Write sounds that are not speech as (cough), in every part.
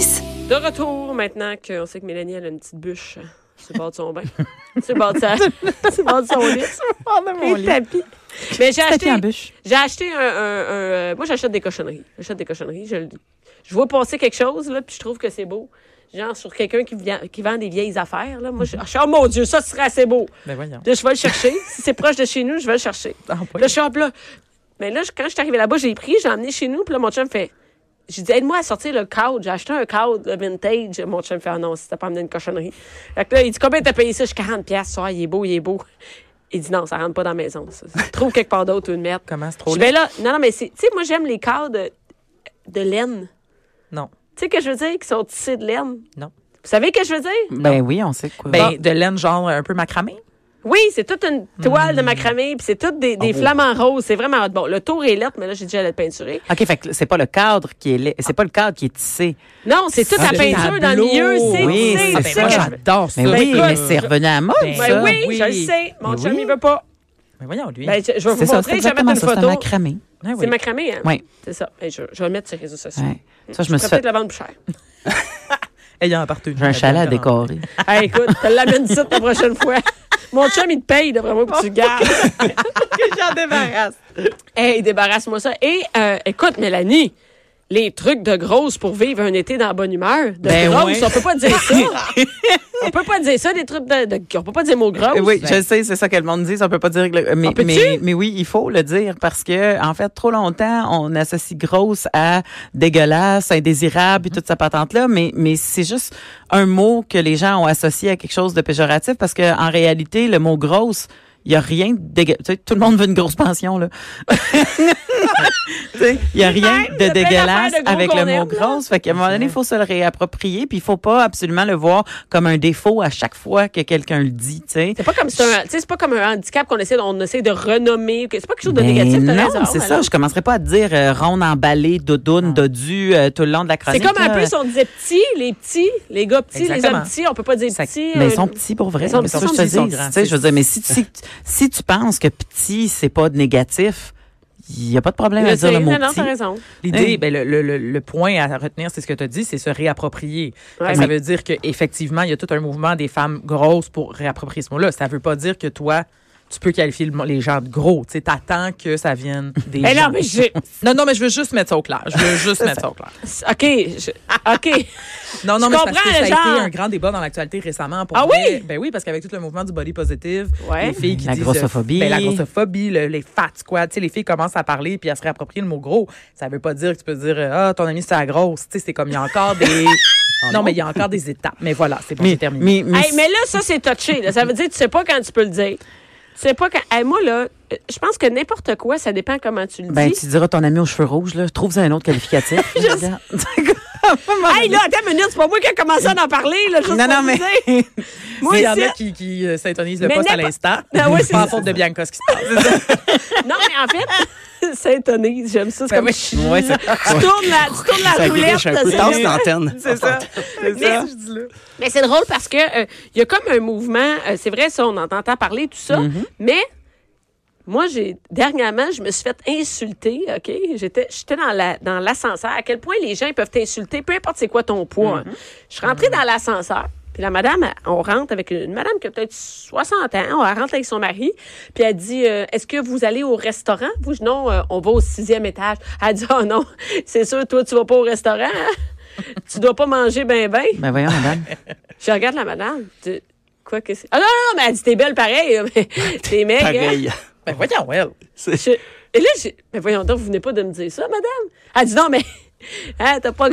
6. De retour, maintenant qu'on sait que Mélanie elle a une petite bûche sur le bord de son bain. (laughs) sur le bord de, sa- (laughs) sur le bord de son lit. mon Et le tapis. Mais j'ai acheté, j'ai acheté un, un- un, euh, Moi, j'achète des cochonneries. J'achète des cochonneries. Je, le- je vois passer quelque chose, là, puis je trouve que c'est beau. Genre sur quelqu'un qui, vient- qui vend des vieilles affaires. Là. Moi, je, je suis, oh mon Dieu, ça serait assez beau. Ben voyons. Là, je vais le chercher. si c'est proche de chez nous, je vais le chercher. (laughs) Ah, ouais. Là, je suis hop, là. Mais là, quand je suis arrivée là-bas, j'ai pris, j'ai emmené chez nous, puis là, mon chum fait. J'ai dit, aide-moi à sortir le cadre. J'ai acheté un cadre le vintage. Mon chum fait, ah non, si t'as pas amené une cochonnerie. Fait que là, il dit, combien t'as payé ça? Je dis, 40 piastres. Ah, il est beau, il est beau. Il dit, non, ça rentre pas dans la maison. ça. (laughs) Trouve quelque part d'autre une merde. Comment c'est trop Je vais là. Non, non, mais c'est. Tu sais, moi, j'aime les cadres de, de laine. Non. Tu sais, que je veux dire, qui sont tissés de laine? Non. Vous savez que je veux dire? Ben oui, on sait quoi. Ben, de laine genre un peu macramé. Oui, c'est toute une toile de macramé, puis c'est toutes des, des flamants roses. C'est vraiment. Bon, le tour est lettre, mais là, j'ai déjà le peinturer. OK, fait que c'est pas le cadre qui est c'est pas le cadre qui est tissé. Non, c'est toute la le peinture dans le milieu. C'est Oui, c'est- c'est c'est ça. moi, que je- j'adore ça. Mais oui, mais c'est revenu à la mode, Ben ça. Ben oui, Oui. je le sais. Mon Mais chum, oui. il veut pas. Ben voyons, lui. Ben, je, je vais vous C'est ça, montrer, c'est je vais mettre exactement une ça, c'est un macramé. Ah oui. C'est macramé, hein? Oui. C'est ça. Ben, je, je vais le mettre sur les réseaux sociaux. Ça, je Je me suis peut-être la vendre plus cher. (laughs) Ayant appartenu. J'ai un chalet à décorer. écoute, te l'amène ici la prochaine fois. Mon chum, il te paye, moi, pour que tu (laughs) le gardes. (laughs) J'en débarrasse. hey, débarrasse-moi ça. Et, euh, écoute, Mélanie, les trucs de grosse pour vivre un été dans la bonne humeur. De Ben grosse, ouais. on peut pas dire ça. (laughs) on peut pas dire ça, des trucs de. de- on peut pas dire mot grosse. Euh, Oui, je sais, c'est ça que le monde dit. On peut pas dire que le- mais, mais, mais oui, il faut le dire parce que, en fait, trop longtemps, on associe grosse à dégueulasse, indésirable et toute sa patente-là. Mais, mais c'est juste un mot que les gens ont associé à quelque chose de péjoratif parce que, en réalité, le mot grosse, il y a rien de dégueu- tu sais, tout le monde veut une grosse pension, là. Il y a rien de dégueulasse de avec le mot grosse. Fait qu'à un moment donné, il faut se le réapproprier puis il faut pas absolument le voir comme un défaut à chaque fois que quelqu'un le dit, tu sais. C'est pas comme c'est sais, c'est pas comme un handicap qu'on essaie, on essaie de renommer. C'est pas quelque chose de Ben négatif, non, c'est ça. Je commencerai pas à te dire euh, ronde emballée, doudoune, dodu euh, tout le long de la C'est chronique. comme un peu si on disait petits, les petits, les gars petits, les Exactement. hommes petits, on peut pas dire Ça- petits. mais euh, ils sont petits pour vrai. Ils sont C'est ça petits, que je te ils sont grands, Tu sais, je veux c'est- dire, mais si, si, si tu penses que petit, c'est pas de négatif, il y a pas de problème à dire le mot non, petit. raison. L'idée, Hey. ben, le, le, le, point à retenir, c'est ce que tu as dit, c'est se réapproprier. Ouais. Ça veut dire qu'effectivement, il y a tout un mouvement des femmes grosses pour réapproprier ce mot-là. Ça veut pas dire que toi, tu peux qualifier le- les gens de gros. Tu sais, t'attends que ça vienne (laughs) des gens. non, mais j'ai. Non, non, mais je veux juste mettre ça au clair. Je veux juste (laughs) mettre ça au clair. OK. je- OK. (laughs) Non, non, Je mais c'est parce que ça a été un grand débat dans l'actualité récemment. Pour Ah vrai. oui? Ben oui, parce qu'avec tout le mouvement du body positive, Ouais. les filles qui La disent... grossophobie. Ben, la grossophobie, le- les fat squats, tu sais, les filles commencent à parler puis à se réapproprier le mot gros. Ça veut pas dire que tu peux dire, ah, ton ami, c'est la grosse. Tu sais, c'est comme, il y a encore des... non, mais il y a encore des étapes. Mais voilà, c'est bon, j'ai terminé. mais, mais, Hey, mais là, ça, c'est touché. là. Ça veut dire que tu sais pas quand tu peux le dire. Sais pas quand. Hey, moi, là, je pense que n'importe quoi, ça dépend comment tu le ben, dis. tu diras ton ami aux cheveux rouges, là. Trouve-en un autre qualificatif. (laughs) Regarde. (laughs) Hey, là, attends une minute, c'est pas moi qui ai commencé à en parler, là. Juste non, non, mais. (laughs) Moi, il y en a qui, qui euh, s'intonisent le Mais poste à l'instant. Ah ouais, c'est pas en faute de Bianca, ce qui se passe. (laughs) Non, mais en fait, Saint-Denis, j'aime ça. C'est Ben comme. oui. Ouais, c'est- Tu tournes la, tu tournes la Ça roulette. un peu. c'est- Tasse l'antenne. C'est ça. C'est Mais- ça. Mais c'est drôle parce que euh, il y a comme un mouvement, euh, c'est vrai ça, on entend parler tout ça, Mm-hmm. mais moi j'ai dernièrement, je me suis fait insulter, OK, j'étais j'étais dans la dans l'ascenseur à quel point les gens ils peuvent t'insulter peu importe c'est quoi ton poids. Mm-hmm. hein. Je suis rentrée dans l'ascenseur puis la madame, on rentre avec une madame qui a peut-être 60 ans, on rentre avec son mari, puis elle dit euh, Est-ce que vous allez au restaurant? Vous, je- non, euh, on va au sixième étage. Elle dit Oh non, (laughs) c'est sûr, toi, tu vas pas au restaurant. hein? (laughs) tu dois pas manger ben ben. Ben, voyons, madame. (laughs) Je regarde la madame. tu- Quoi que c'est? Ah non, non, non, mais elle dit t'es belle pareil. mais T'es maigre. hein? Ben voyons, well. Je- Et là, j'ai. Mais voyons donc, vous venez pas de me dire ça, madame. Elle dit non, mais. (laughs) Hein, t'as pas.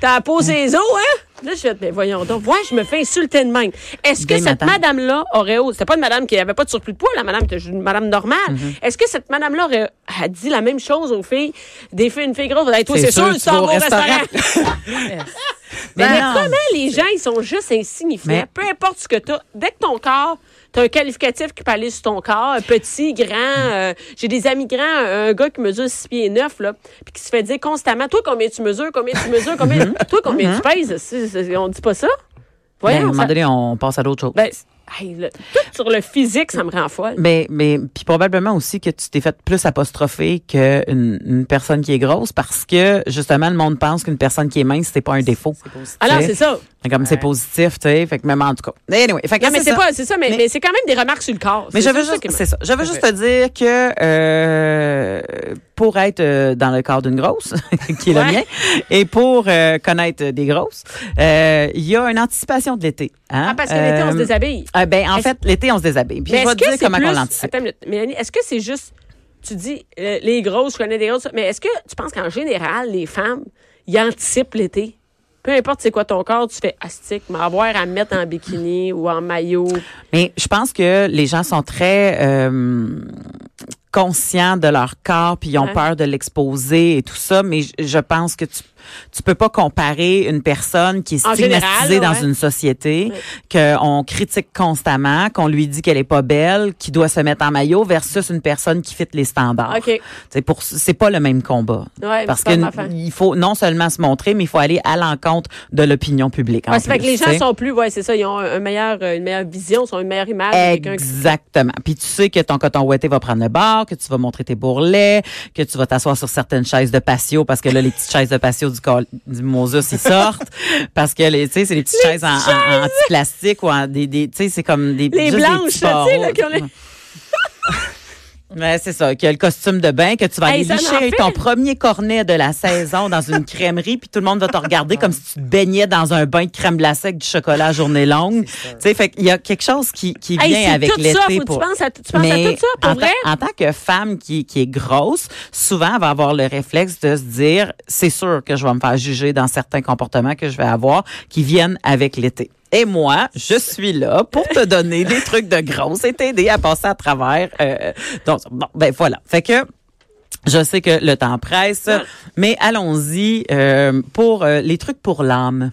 T'as posé les os, hein? Là, je fais, mais voyons donc. Ouais, je me fais insulter de même. Est-ce que cette madame. madame-là aurait osé. C'était pas une madame qui avait pas de surplus de poids, la madame était juste une madame normale. Mm-hmm. Est-ce que cette madame-là aurait a dit la même chose aux filles? Des filles, une fille grosse, hey, toi, C'est c'est sûr, tu t'en au restaurant. (laughs) Ben Mais non. comment les gens, ils sont juste insignifiants? Mais- Peu importe ce que tu as. Dès que ton corps, tu as un qualificatif qui peut aller sur ton corps, petit, grand. euh, J'ai des amis grands, un gars qui mesure 6 pieds 9, là, puis qui se fait dire constamment Toi, combien tu mesures Combien tu mesures combien... Toi, combien tu pèses? C'est- c'est- On dit pas ça? Ben, à un Voyons. moment donné, on passe à d'autres choses. Ben, hey, le- tout sur le physique, ça me rend folle. Mais, mais puis probablement aussi que tu t'es fait plus apostropher qu'une une personne qui est grosse parce que justement le monde pense qu'une personne qui est mince c'est pas un défaut. C'est positif. Alors, c'est ça. Comme c'est positif, tu sais. Fait que même en tout cas. Anyway, fait que Non, mais c'est pas, c'est ça, mais, Mais- mais c'est quand même des remarques sur le corps. Mais je veux juste, c'est ça. Je veux juste te dire que euh, pour être euh, dans le corps d'une grosse, (laughs) qui est Ouais. le mien, et pour euh, connaître des grosses, euh, il y a une anticipation de l'été. Hein? Ah, parce que l'été, on se déshabille. Ah, ben, en fait, l'été, on se déshabille. Puis je vais te dire comment plus... on l'anticipe. Mélanie, est-ce que c'est juste... Tu dis, euh, les grosses, je connais des grosses, mais est-ce que tu penses qu'en général, les femmes, ils anticipent l'été? Peu importe c'est quoi ton corps, tu fais astique, m'avoir à me mettre en bikini ou en maillot. Mais je pense que les gens sont très euh, conscients de leur corps, puis ils ont Ouais. peur de l'exposer et tout ça. Mais je, je pense que tu tu peux pas comparer une personne qui est stigmatisée général, dans une société Ouais. qu'on critique constamment, qu'on lui dit qu'elle est pas belle, qui doit se mettre en maillot versus une personne qui fit les standards. C'est pour c'est pas le même combat. Ouais, Parce c'est pas que ma affaire. il faut non seulement se montrer, mais il faut aller à l'encontre de l'opinion publique. en Ouais, c'est fait que plus, les gens sont plus, ouais, c'est ça, ils ont un, meilleur, une meilleure vision, ils ont une meilleure image qui- Exactement. Puis tu sais que ton coton ouetté va prendre le bord, que tu vas montrer tes bourrelets, que tu vas t'asseoir sur certaines chaises de patio parce que là les petites chaises de patio du, du Moses ils sortent (laughs) parce que les tu sais c'est les petites chaises en, en, plastique ou en des, des tu sais c'est comme des Les des blanches, tu sais, là, qui ont les- Ouais, c'est ça, qu'il y a le costume de bain, que tu vas Hey, aller licher ton premier cornet de la saison dans une crèmerie, puis tout le monde va te regarder comme si tu te baignais dans un bain de crème glacée avec du chocolat à journée longue. Tu sais, fait qu'il y a quelque chose qui, qui Hey, vient avec tout l'été. que pour... tu penses à, tu penses Mais à tout ça, pour en, vrai? tant- en tant que femme qui, qui est grosse, souvent, elle va avoir le réflexe de se dire, c'est sûr que je vais me faire juger dans certains comportements que je vais avoir qui viennent avec l'été. Et moi, je suis là pour te donner des (laughs) trucs de grosse et t'aider à passer à travers. euh, donc, bon, ben voilà. Fait que je sais que le temps presse, mais allons-y euh, pour euh, les trucs pour l'âme.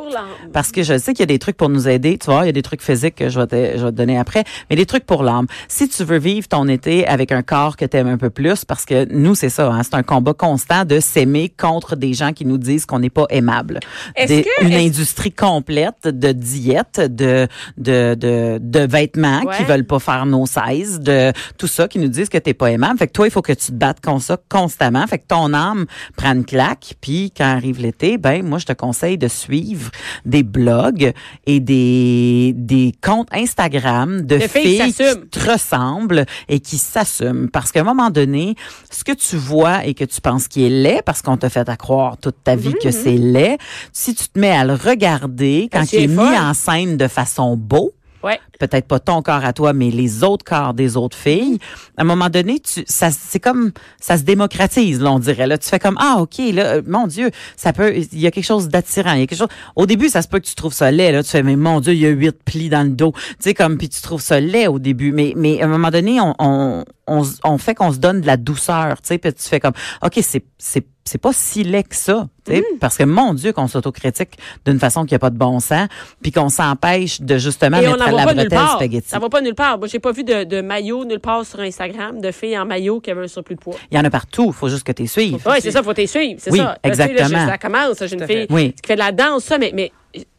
Pour l'âme. Parce que je sais qu'il y a des trucs pour nous aider. Tu vois, il y a des trucs physiques que je vais te, je vais te donner après, mais des trucs pour l'âme. Si tu veux vivre ton été avec un corps que tu aimes un peu plus, parce que nous, c'est ça, hein, c'est un combat constant de s'aimer contre des gens qui nous disent qu'on n'est pas aimable. Est-ce Des- que- une industrie complète de diète, de, de, de, de vêtements qui Ouais. veulent pas faire nos sizes, de tout ça qui nous disent que t'es pas aimable. Fait que toi, il faut que tu te battes contre ça constamment. Fait que ton âme prend une claque. Puis quand arrive l'été, ben moi, je te conseille de suivre des blogs et des, des comptes Instagram de, De filles qui filles s'assument. qui te ressemblent et qui s'assument. Parce qu'à un moment donné, ce que tu vois et que tu penses qui est laid, parce qu'on t'a fait à croire toute ta vie que c'est laid, si tu te mets à le regarder quand il est mis en scène de façon beau, Ouais. peut-être pas ton corps à toi, mais les autres corps des autres filles. À un moment donné, tu, ça, c'est comme, ça se démocratise, là, on dirait. Là, tu fais comme, ah, ok, là, euh, mon Dieu, ça peut, il y a quelque chose d'attirant. Il y a quelque chose. Au début, ça se peut que tu trouves ça laid, là. Tu fais, mais mon Dieu, il y a huit plis dans le dos. Tu sais, comme, puis tu trouves ça laid au début. Mais, mais à un moment donné, on, on, on, on fait qu'on se donne de la douceur, tu sais, puis tu fais comme, ok, c'est, c'est, c'est pas si laid que ça, tu sais, parce que mon Dieu, qu'on s'autocritique d'une façon qui a pas de bon sens, puis qu'on s'empêche de justement Et on mettre n'en la bretelle spaghetti. Ça va pas nulle part. Moi, j'ai pas vu de, de maillot nulle part sur Instagram, de filles en maillot qui avaient un surplus de poids. Il y en a partout. Il faut juste que tu suives. Oui, c'est ça, faut t'y suivre. C'est Oui, ça. Là, sais, là, exactement. je- ça commence. J'ai une à fille. Oui. qui fait de la danse, ça, mais, mais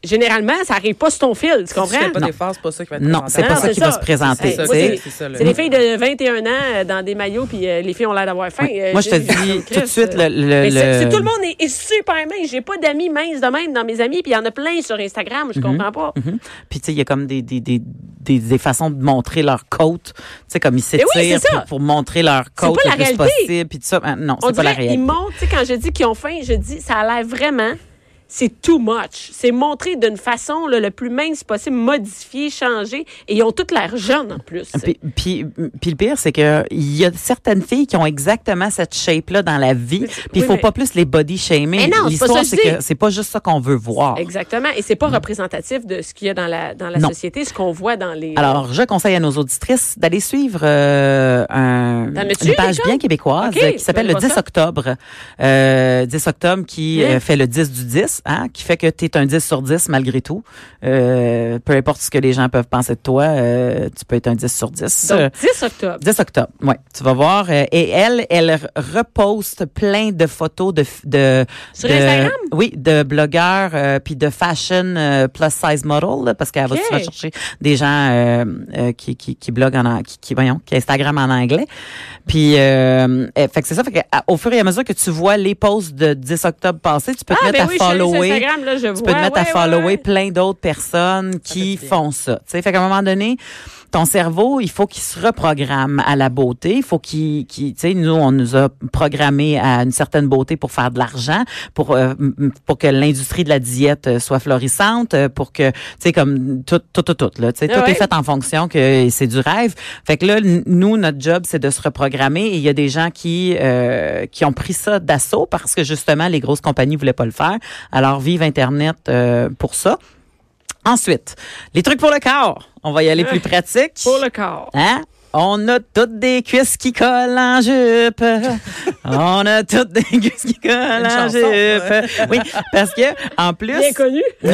généralement, ça arrive pas sur ton fil. Tu Si tu comprends? fais pas c'est pas ça qui va être Non, c'est pas Non, ça qui va se présenter. C'est-. C'est des filles de 21 ans euh, dans des maillots, puis euh, les filles ont l'air d'avoir faim. Oui. Euh, Moi, je te dis tout de suite, le- le- le- tout le monde est, est super mince. J'ai pas d'amis minces de même dans mes amis, puis il y en a plein sur Instagram. Je comprends pas. Mhm. Puis tu sais, il y a comme des, des, des, des, des façons de montrer leur côte. Tu sais, comme ils oui, s'étirent pour, pour montrer leur côte pas le la plus réalité. possible. Puis tout ça. Ah, Non, On c'est pas la dirait, ils réalité. montrent, tu sais, quand je dis qu'ils ont faim, je dis, ça a l'air vraiment, c'est too much. C'est montré d'une façon là, le plus mince possible, modifié, changé, et ils ont toutes l'air jeunes en plus. Puis, puis, puis le pire, c'est que il y a certaines filles qui ont exactement cette shape-là dans la vie. Puis il oui, faut mais- pas plus les body shamer. Mais non, c'est pas ça L'histoire, c'est que c'est pas juste ça qu'on veut voir. Exactement. Et c'est pas représentatif de ce qu'il y a dans la, dans la Non. société, ce qu'on voit dans les. Alors, je conseille à nos auditrices d'aller suivre euh, un, une page bien québécoise euh, qui s'appelle je le vais 10 voir ça. octobre. Euh, 10 octobre qui Hein? euh, fait le 10 du 10. Hein, qui fait que tu es un 10 sur 10 malgré tout. Euh, peu importe ce que les gens peuvent penser de toi, euh, tu peux être un 10 sur 10. Euh, Donc, 10 octobre. 10 octobre, ouais. Tu vas voir. euh, et elle, elle reposte plein de photos de... de Sur de- Instagram? Oui, de blogueurs euh, puis de fashion euh, plus size model, là, parce qu'elle va Ok. souvent chercher des gens euh, qui, qui, qui bloguent en qui, qui, voyons, qui Instagram en anglais. Puis, fait que c'est ça. Fait que, au fur et à mesure que tu vois les posts de 10 octobre passé, tu peux te Ah, mettre ben à oui, sur follower. Instagram, là, je Tu vois. peux te mettre à ouais, ouais, follower ouais. plein d'autres personnes qui font ça. Tu sais, fait qu'à un moment donné, ton cerveau, il faut qu'il se reprogramme à la beauté. Il faut qu'il, qu'il- tu sais, nous, on nous a programmé à une certaine beauté pour faire de l'argent, pour euh, pour que l'industrie de la diète euh, soit florissante, euh, pour que, tu sais, comme tout, tout, tout, tout, là, tu sais, Ah tout est fait en fonction que c'est du rêve. Fait que là, nous, notre job, c'est de se reprogrammer. Et il y a des gens qui euh, qui ont pris ça d'assaut parce que justement, les grosses compagnies voulaient pas le faire. Alors, vive Internet euh, pour ça. Ensuite, les trucs pour le corps. On va y aller plus pratique. Pour le corps. Hein? On a toutes des cuisses qui collent en jupe. On a toutes des cuisses qui collent Une en chanson, jupe. Oui, parce que en plus, Bien connu. (laughs)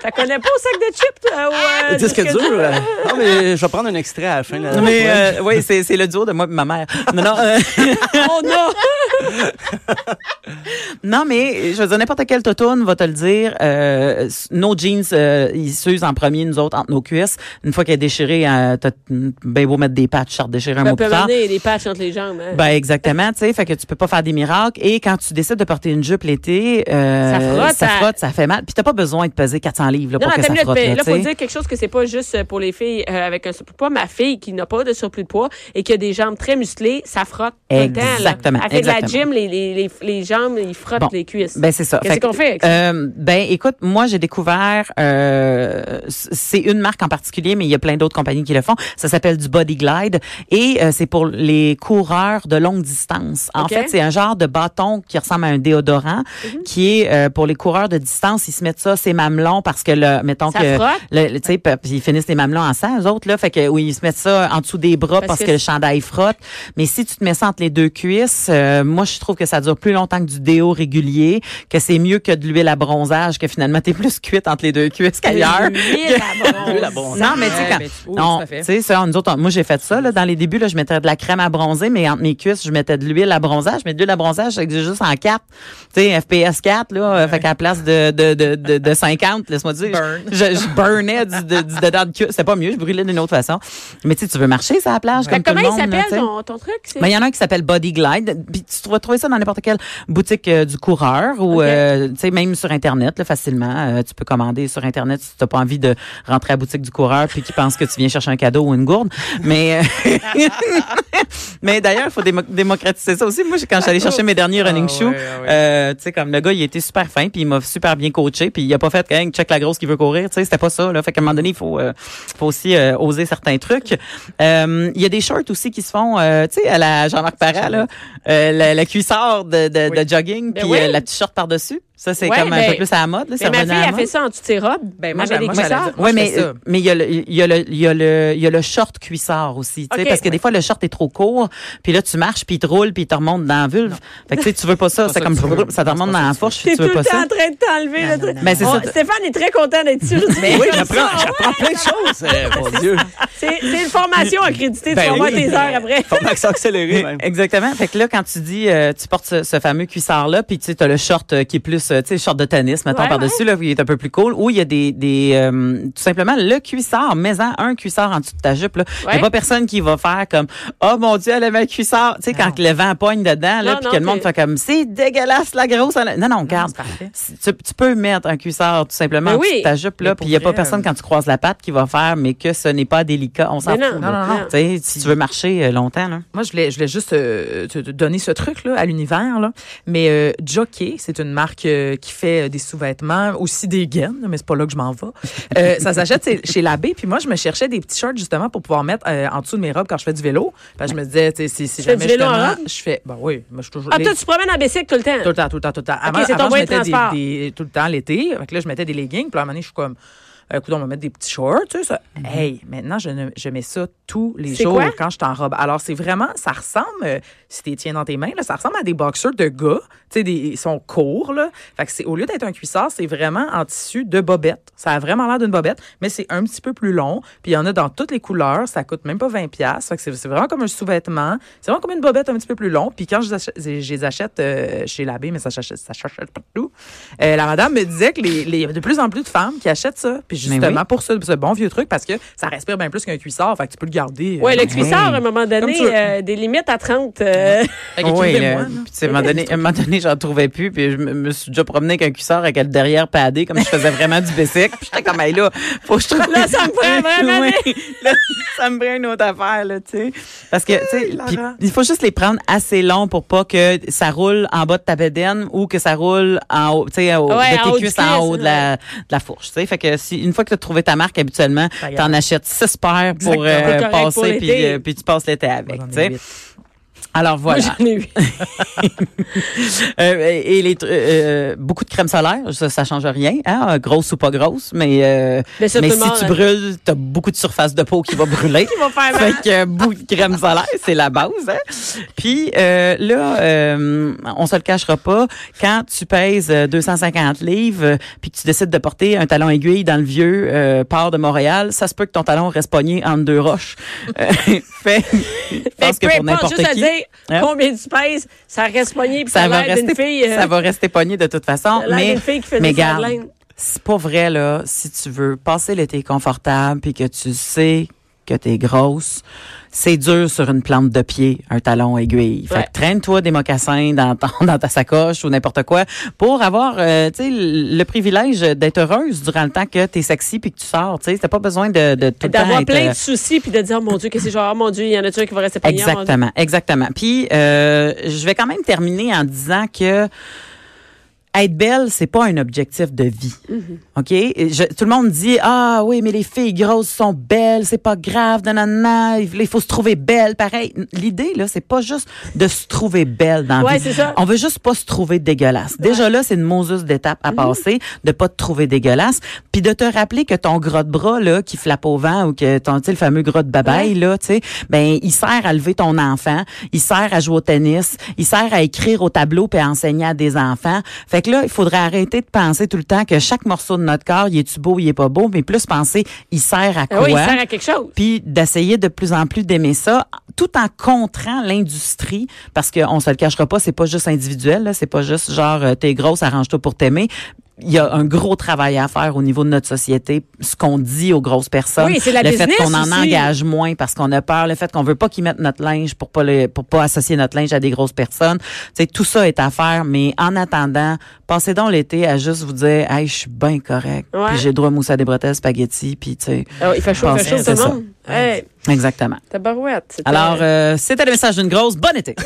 T'as connais pas au sac de chips, toi? ou, euh, Disque dur. euh. Non, mais je vais prendre un extrait à la fin. Là. mais euh, oui, c'est le duo de moi et ma mère. Non, non. euh, (laughs) Oh non! Mais je veux dire, n'importe quel totoune va te le dire. Euh, nos jeans, euh, ils s'usent en premier, nous autres, entre nos cuisses. Une fois qu'elle est déchirée, euh, t'as bien beau mettre des patchs, ça déchirer un mot plus tard. des patchs entre les jambes. Hein. Ben exactement, tu sais, fait que tu peux pas faire des miracles. Et quand tu décides de porter une jupe l'été, euh, Ça frotte, ça ça- frotte, ça fait mal. Puis t'as pas besoin de peser 400 livres là, non, pour que ça frotte. mais Là, là, faut dire quelque chose que c'est pas juste pour les filles avec un surplus de poids. Ma fille qui n'a pas de surplus de poids et qui a des jambes très musclées, ça frotte temps. là. Exactement, Elle fait exactement. Gym, les, les, les, les jambes, ils frottent Bon, les cuisses. Ben c'est ça. Qu'est-ce qu'on fait avec ça? euh, ben écoute, moi j'ai découvert, euh, c'est une marque en particulier, mais il y a plein d'autres compagnies qui le font. Ça s'appelle du Body Glide et euh, c'est pour les coureurs de longue distance. En fait, c'est un genre de bâton qui ressemble à un déodorant, Mhm. qui est euh, pour les coureurs de distance. Ils se mettent ça, c'est mamelons parce que le, mettons Ça que, tu sais, ils finissent les mamelons en sang, eux autres là. Fait que oui, ils se mettent ça en dessous des bras Parce parce, que que, le chandail frotte. Mais si tu te mets ça entre les deux cuisses, euh, moi je trouve que ça dure plus longtemps que du déo régulier, que c'est mieux que de l'huile à bronzage, que finalement t'es plus cuite entre les deux cuisses qu'ailleurs. L'huile à. (laughs) Non, mais tu sais, ben, non, tu sais, ça, nous autres, on- moi, j'ai fait ça, là, dans les débuts, là, je mettais de la crème à bronzer, mais entre mes cuisses, je mettais de l'huile à bronzage, mais de l'huile à bronzage, c'est juste en 4. Tu sais, FPS 4, là, fait qu'à la place de, de, de, de, de 50, laisse-moi dire, Burn. je, je burnais du, de- du dedans de cuisse. C'est pas mieux, je brûlais d'une autre façon. Mais tu sais, tu veux marcher sur la plage, comme tout le Comment il monde, s'appelle ton, ton truc? Ben, il y en a un qui s'appelle Body Glide. Puis tu vas trouver ça dans n'importe quelle boutique euh, du coureur ou euh, tu sais même sur internet là, facilement. Euh, tu peux commander sur internet si tu n'as pas envie de rentrer à la boutique du coureur puis qui pense que tu viens chercher un cadeau ou une gourde. Mais euh, (laughs) mais d'ailleurs, il faut démo- démocratiser ça aussi. Moi, quand suis allée chercher mes derniers running Ah shoes, ouais, ah ouais. euh, tu sais comme le gars, il était super fin puis il m'a super bien coaché puis il a pas fait quand check la grosse qui veut courir, tu sais, c'était pas ça là. Fait qu'à un moment donné, il faut euh, faut aussi oser certains trucs. Euh, Il y a des shorts aussi qui se font euh, tu sais à la Jean-Marc Parra là, la, la cuissard de, de, Oui. de jogging Ben puis oui. euh, la petite short par-dessus. Ça c'est Ouais, comme un ben, peu plus à la mode là, Mais c'est ma fille a fait ça en toutes ses robes. Ben, moi, moi, des cuissards. Oui, mais mais il y a le il y a le il y a le il y a le short cuissard aussi, tu sais Ok. parce que des fois le short est trop court, puis là tu marches puis il te roule puis il te remonte dans la vulve. Fait que tu sais tu veux pas ça, c'est ça comme ça te remonte dans la tu fourche, tu tout veux le temps en train de t'enlever le truc. Ben, c'est ça. Stéphane est très content d'être sûr. Oui, j'apprends, j'apprends plein de choses. euh, mon Dieu. C'est c'est une formation accréditée. Tu Ben vas voir tes heures après. Formation accélérée. Exactement. Fait que là, quand tu dis, euh, tu portes ce, fameux cuissard-là, puis tu sais, t'as le short euh, qui est plus, euh, tu sais, short de tennis, mettons, Ouais, par-dessus, là, qui est un peu plus cool, ou il y a des, des euh, tout simplement, le cuissard, mais-en un cuissard en dessous de ta jupe, là. Il Ouais. y a pas personne qui va faire comme, oh mon Dieu, elle avait un cuissard. Tu sais, quand le vent pogne dedans, là, puis que le monde fait comme, c'est dégueulasse, la grosse. elle a- Non, non, regarde. Tu, tu peux mettre un cuissard tout simplement en dessous de ta jupe, là, puis il y a pas personne euh, quand tu croises la patte qui va faire, mais que ce n'est pas délicat. On s'en fout. non, non, non. Tu sais, si tu veux marcher longtemps, là. Moi, je voulais, je voulais juste euh, te, te donner ce truc là à l'univers là. Mais euh, Jockey, c'est une marque euh, qui fait euh, des sous-vêtements, aussi des gaines, mais c'est pas là que je m'en vais. Euh, ça s'achète chez l'abbé. Puis moi, je me cherchais des petits shorts justement pour pouvoir mettre euh, en dessous de mes robes quand je fais du vélo. Parce que je me disais, tu sais, si, si fais jamais du vélo en justement, robe? je fais, ben oui, moi je suis toujours. Ah, les- toi, tu te promènes en bicycle tout le temps? tout le temps, tout le temps, tout le temps. Avant, avant, je de mettais des, tout le temps l'été. Là, je mettais des leggings. Puis à un moment donné, je suis comme, écoute, on va mettre des petits shorts, tu sais, ça. Hey, maintenant, je, ne- je mets ça tous les jours quoi? quand je suis en robe. Alors, c'est vraiment, ça ressemble, euh, si tu les tiens dans tes mains, là, ça ressemble à des boxers de gars. Tu sais, ils sont courts, là. Fait que c'est, au lieu d'être un cuissard, c'est vraiment en tissu de bobette. Ça a vraiment l'air d'une bobette, mais c'est un petit peu plus long. Puis il y en a dans toutes les couleurs. Ça coûte même pas 20 pièces. Fait que c'est, c'est vraiment comme un sous-vêtement. C'est vraiment comme une bobette un petit peu plus long. Puis quand je les achète, je les achète euh, chez l'abbé, mais ça s'achète, ça partout, euh, la madame me disait que les, les- il y a de plus en plus de femmes qui achètent ça. Puis justement, oui. pour ce, ce bon vieux truc, parce que ça respire bien plus qu'un cuissard. Fait que tu peux le garder. euh, Ouais, le cuissard, à un moment donné, euh, des limites à 30. euh, Fait que Oui. Puis, à un moment donné, un moment donné, j'en trouvais plus, puis je me, me suis déjà promené avec un cuissard avec le derrière padé, comme je faisais vraiment du basic. Puis j'étais comme, hey, là, faut que je trouve... Là, ça me prend vraiment (laughs) Oui. Là, ça me prend une autre affaire, là, tu sais. Parce que, tu sais, il faut juste les prendre assez longs pour pas que ça roule en bas de ta bédaine ou que ça roule en haut, tu sais, au- Ouais, de tes cuisses en haut de la, de la fourche, tu sais. Fait que si, une fois que tu as trouvé ta marque, habituellement, est. t'en achètes six paires pour euh, passer, puis, euh, puis tu passes l'été avec, Alors Moi, voilà. j'en ai eu. (laughs) Euh, et les, tr- euh, beaucoup de crème solaire, ça, ça change rien, hein, grosse ou pas grosse, mais, euh, Mais mais si tu hein. brûles, t'as beaucoup de surface de peau qui va brûler. (laughs) Qui va faire mal. Fait que euh, beaucoup de crème solaire, c'est la base. Hein? Puis euh, là, euh, on se le cachera pas, quand tu pèses euh, 250 livres, euh, puis que tu décides de porter un talon aiguille dans le vieux euh, port de Montréal, ça se peut que ton talon reste pogné entre deux roches. (laughs) Euh, fait, je Fait pense que pour importe, n'importe qui. Hein? combien tu pèses, ça reste poigné, puis ça, ça va rester fille. euh, ça va rester pogné de toute façon mais fille qui fait mais garde, c'est pas vrai là si tu veux passer l'été confortable puis que tu sais que t'es grosse c'est dur sur une plante de pied, un talon aiguille. Fait Ouais. que traîne-toi des mocassins dans, ton- (laughs) dans ta sacoche ou n'importe quoi pour avoir, euh, tu sais, le privilège d'être heureuse durant le temps que t'es sexy puis que tu sors. Tu sais, t'as pas besoin de, de tout D'avoir plein de soucis, puis de dire, oh mon Dieu, qu'est-ce que genre, oh mon Dieu, il y en a-tu un qui va rester pogné? Exactement, exactement. Puis euh, je vais quand même terminer en disant que être belle, c'est pas un objectif de vie. OK? Et je- tout le monde dit Ah oui, mais les filles grosses sont belles, c'est pas grave, nanana, il faut se trouver belle. Pareil. L'idée, là, c'est pas juste de se trouver belle dans la Ouais, vie. c'est ça. On veut juste pas se trouver dégueulasse. Déjà là, c'est une moseuse d'étape à passer, de pas te trouver dégueulasse, puis de te rappeler que ton gras de bras là qui flappe au vent ou que ton le fameux gras de babaille là, tu sais, ben il sert à lever ton enfant, il sert à jouer au tennis, il sert à écrire au tableau puis à enseigner à des enfants. Fait que là, il faudrait arrêter de penser tout le temps que chaque morceau de notre corps, il est-tu beau, il est pas beau, mais plus penser il sert à Ah quoi oui, il sert à quelque chose. puis d'essayer de plus en plus d'aimer ça, tout en contrant l'industrie, parce qu'on se le cachera pas, c'est pas juste individuel, là, c'est pas juste genre euh, t'es grosse, arrange-toi pour t'aimer. Il y a un gros travail à faire au niveau de notre société, ce qu'on dit aux grosses personnes, Oui, la le fait qu'on en aussi. engage moins parce qu'on a peur, le fait qu'on veut pas qu'ils mettent notre linge pour pas le, pour pas associer notre linge à des grosses personnes. Tu sais, tout ça est à faire, mais en attendant, passez donc l'été à juste vous dire, hey, je suis bien correct, Ouais. puis j'ai le droit à mousser à des bretelles, spaghetti, puis tu sais, Ah, il fait chaud, il fait chaud, tout le monde. Hey, exactement. tabarouette. Alors, euh, c'était le message d'une grosse. Bon été.